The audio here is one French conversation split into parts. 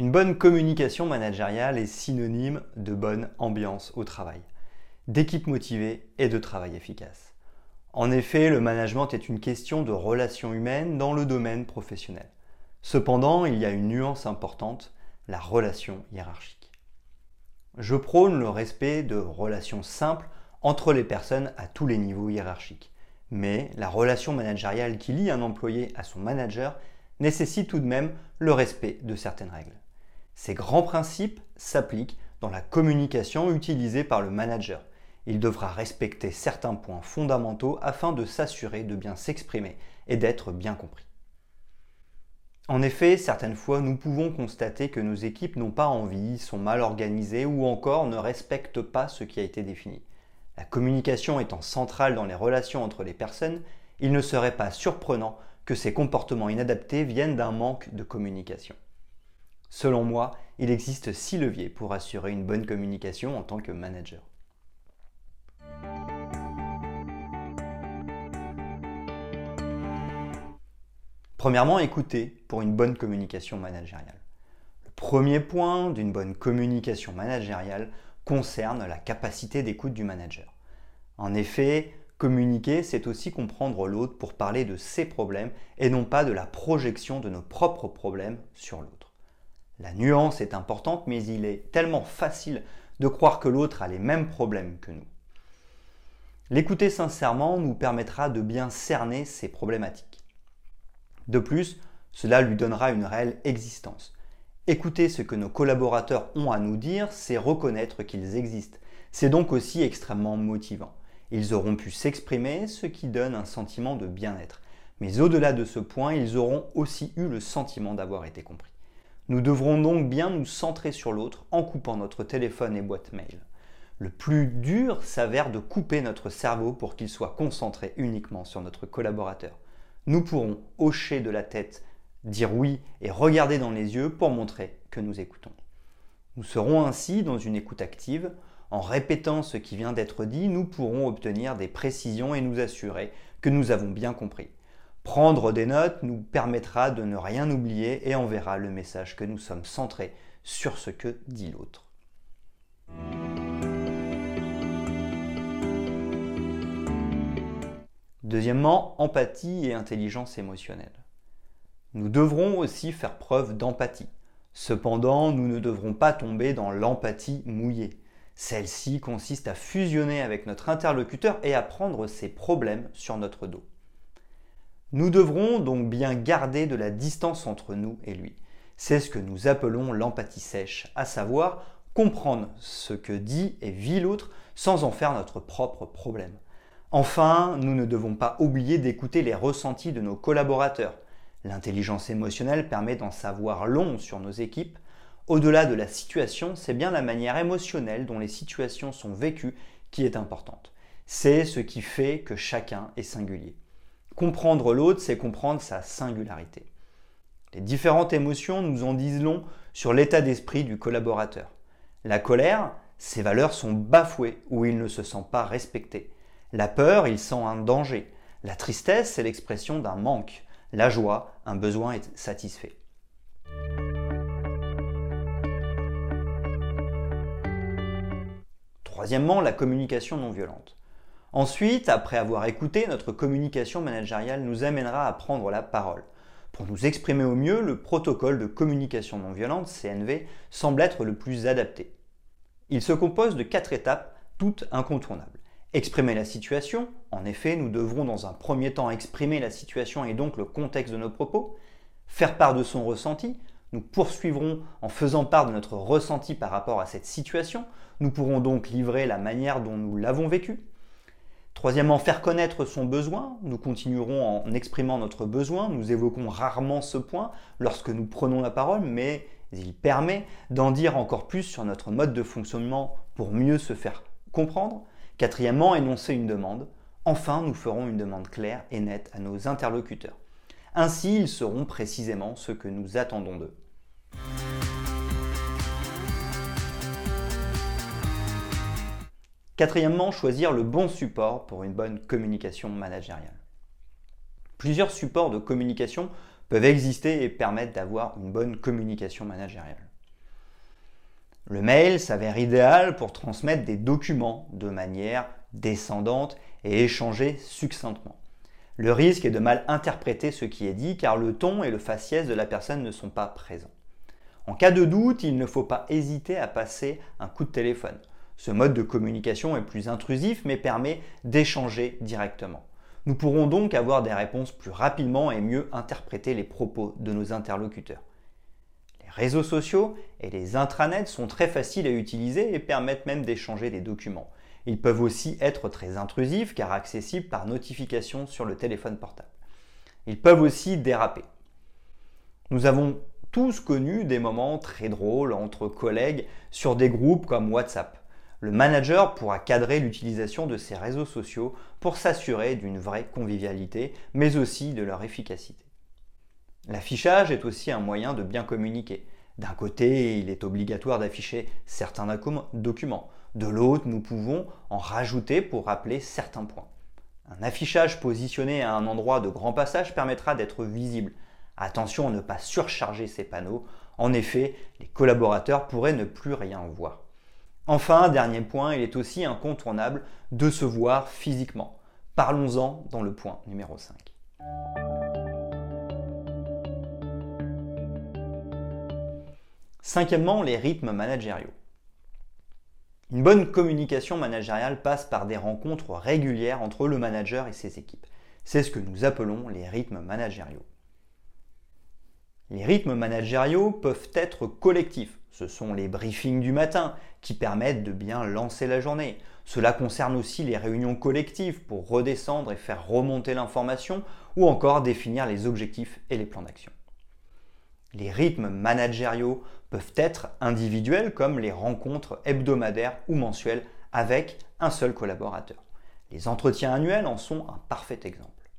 Une bonne communication managériale est synonyme de bonne ambiance au travail, d'équipe motivée et de travail efficace. En effet, le management est une question de relations humaines dans le domaine professionnel. Cependant, il y a une nuance importante, la relation hiérarchique. Je prône le respect de relations simples entre les personnes à tous les niveaux hiérarchiques. Mais la relation managériale qui lie un employé à son manager nécessite tout de même le respect de certaines règles. Ces grands principes s'appliquent dans la communication utilisée par le manager. Il devra respecter certains points fondamentaux afin de s'assurer de bien s'exprimer et d'être bien compris. En effet, certaines fois, nous pouvons constater que nos équipes n'ont pas envie, sont mal organisées ou encore ne respectent pas ce qui a été défini. La communication étant centrale dans les relations entre les personnes, il ne serait pas surprenant que ces comportements inadaptés viennent d'un manque de communication. Selon moi, il existe six leviers pour assurer une bonne communication en tant que manager. Premièrement, écoutez pour une bonne communication managériale. Le premier point d'une bonne communication managériale concerne la capacité d'écoute du manager. En effet, communiquer, c'est aussi comprendre l'autre pour parler de ses problèmes et non pas de la projection de nos propres problèmes sur l'autre. La nuance est importante, mais il est tellement facile de croire que l'autre a les mêmes problèmes que nous. L'écouter sincèrement nous permettra de bien cerner ses problématiques. De plus, cela lui donnera une réelle existence. Écouter ce que nos collaborateurs ont à nous dire, c'est reconnaître qu'ils existent. C'est donc aussi extrêmement motivant. Ils auront pu s'exprimer, ce qui donne un sentiment de bien-être. Mais au-delà de ce point, ils auront aussi eu le sentiment d'avoir été compris. Nous devrons donc bien nous centrer sur l'autre en coupant notre téléphone et boîte mail. Le plus dur s'avère de couper notre cerveau pour qu'il soit concentré uniquement sur notre collaborateur. Nous pourrons hocher de la tête, dire oui et regarder dans les yeux pour montrer que nous écoutons. Nous serons ainsi dans une écoute active. En répétant ce qui vient d'être dit, nous pourrons obtenir des précisions et nous assurer que nous avons bien compris. Prendre des notes nous permettra de ne rien oublier et enverra le message que nous sommes centrés sur ce que dit l'autre. Deuxièmement, empathie et intelligence émotionnelle. Nous devrons aussi faire preuve d'empathie. Cependant, nous ne devrons pas tomber dans l'empathie mouillée. Celle-ci consiste à fusionner avec notre interlocuteur et à prendre ses problèmes sur notre dos. Nous devrons donc bien garder de la distance entre nous et lui. C'est ce que nous appelons l'empathie sèche, à savoir comprendre ce que dit et vit l'autre sans en faire notre propre problème. Enfin, nous ne devons pas oublier d'écouter les ressentis de nos collaborateurs. L'intelligence émotionnelle permet d'en savoir long sur nos équipes. Au-delà de la situation, c'est bien la manière émotionnelle dont les situations sont vécues qui est importante. C'est ce qui fait que chacun est singulier. Comprendre l'autre, c'est comprendre sa singularité. Les différentes émotions nous en disent long sur l'état d'esprit du collaborateur. La colère, ses valeurs sont bafouées ou il ne se sent pas respecté. La peur, il sent un danger. La tristesse, c'est l'expression d'un manque. La joie, un besoin est satisfait. Troisièmement, la communication non violente. Ensuite, après avoir écouté, notre communication managériale nous amènera à prendre la parole. Pour nous exprimer au mieux, le protocole de communication non violente, CNV, semble être le plus adapté. Il se compose de quatre étapes, toutes incontournables. Exprimer la situation, en effet, nous devrons dans un premier temps exprimer la situation et donc le contexte de nos propos. Faire part de son ressenti, nous poursuivrons en faisant part de notre ressenti par rapport à cette situation. Nous pourrons donc livrer la manière dont nous l'avons vécu. Troisièmement, faire connaître son besoin. Nous continuerons en exprimant notre besoin. Nous évoquons rarement ce point lorsque nous prenons la parole, mais il permet d'en dire encore plus sur notre mode de fonctionnement pour mieux se faire comprendre. Quatrièmement, énoncer une demande. Enfin, nous ferons une demande claire et nette à nos interlocuteurs. Ainsi, ils sauront précisément ce que nous attendons d'eux. Quatrièmement, choisir le bon support pour une bonne communication managériale. Plusieurs supports de communication peuvent exister et permettre d'avoir une bonne communication managériale. Le mail s'avère idéal pour transmettre des documents de manière descendante et échanger succinctement. Le risque est de mal interpréter ce qui est dit car le ton et le faciès de la personne ne sont pas présents. En cas de doute, il ne faut pas hésiter à passer un coup de téléphone. Ce mode de communication est plus intrusif mais permet d'échanger directement. Nous pourrons donc avoir des réponses plus rapidement et mieux interpréter les propos de nos interlocuteurs. Les réseaux sociaux et les intranets sont très faciles à utiliser et permettent même d'échanger des documents. Ils peuvent aussi être très intrusifs car accessibles par notification sur le téléphone portable. Ils peuvent aussi déraper. Nous avons tous connu des moments très drôles entre collègues sur des groupes comme WhatsApp. Le manager pourra cadrer l'utilisation de ces réseaux sociaux pour s'assurer d'une vraie convivialité, mais aussi de leur efficacité. L'affichage est aussi un moyen de bien communiquer. D'un côté, il est obligatoire d'afficher certains documents. De l'autre, nous pouvons en rajouter pour rappeler certains points. Un affichage positionné à un endroit de grand passage permettra d'être visible. Attention à ne pas surcharger ces panneaux. En effet, les collaborateurs pourraient ne plus rien voir. Enfin, dernier point, il est aussi incontournable de se voir physiquement. Parlons-en dans le point numéro 5. Cinquièmement, les rythmes managériaux. Une bonne communication managériale passe par des rencontres régulières entre le manager et ses équipes. C'est ce que nous appelons les rythmes managériaux. Les rythmes managériaux peuvent être collectifs. Ce sont les briefings du matin qui permettent de bien lancer la journée. Cela concerne aussi les réunions collectives pour redescendre et faire remonter l'information ou encore définir les objectifs et les plans d'action. Les rythmes managériaux peuvent être individuels comme les rencontres hebdomadaires ou mensuelles avec un seul collaborateur. Les entretiens annuels en sont un parfait exemple.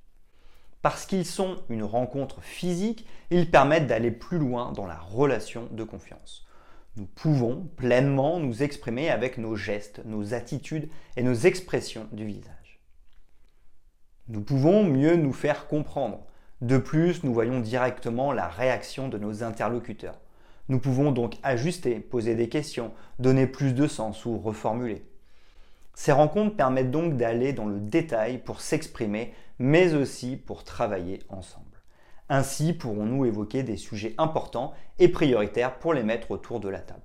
Parce qu'ils sont une rencontre physique, ils permettent d'aller plus loin dans la relation de confiance. Nous pouvons pleinement nous exprimer avec nos gestes, nos attitudes et nos expressions du visage. Nous pouvons mieux nous faire comprendre. De plus, nous voyons directement la réaction de nos interlocuteurs. Nous pouvons donc ajuster, poser des questions, donner plus de sens ou reformuler. Ces rencontres permettent donc d'aller dans le détail pour s'exprimer, mais aussi pour travailler ensemble. Ainsi pourrons-nous évoquer des sujets importants et prioritaires pour les mettre autour de la table.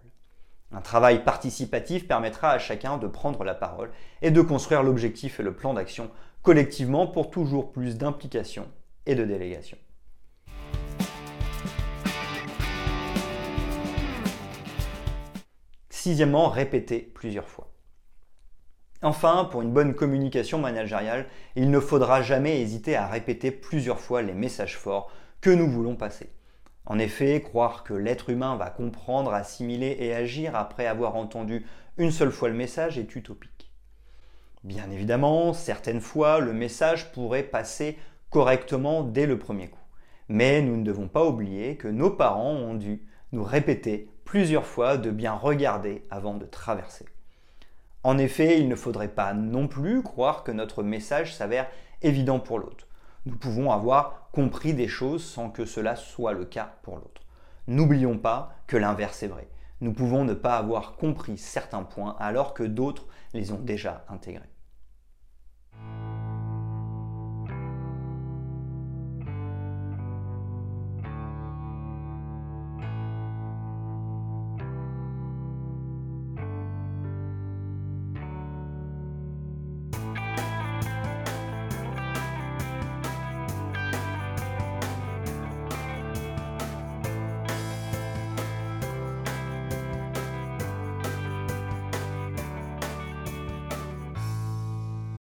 Un travail participatif permettra à chacun de prendre la parole et de construire l'objectif et le plan d'action collectivement pour toujours plus d'implication et de délégation. Sixièmement, répéter plusieurs fois. Enfin, pour une bonne communication managériale, il ne faudra jamais hésiter à répéter plusieurs fois les messages forts que nous voulons passer. En effet, croire que l'être humain va comprendre, assimiler et agir après avoir entendu une seule fois le message est utopique. Bien évidemment, certaines fois, le message pourrait passer correctement dès le premier coup. Mais nous ne devons pas oublier que nos parents ont dû nous répéter plusieurs fois de bien regarder avant de traverser. En effet, il ne faudrait pas non plus croire que notre message s'avère évident pour l'autre. Nous pouvons avoir compris des choses sans que cela soit le cas pour l'autre. N'oublions pas que l'inverse est vrai. Nous pouvons ne pas avoir compris certains points alors que d'autres les ont déjà intégrés.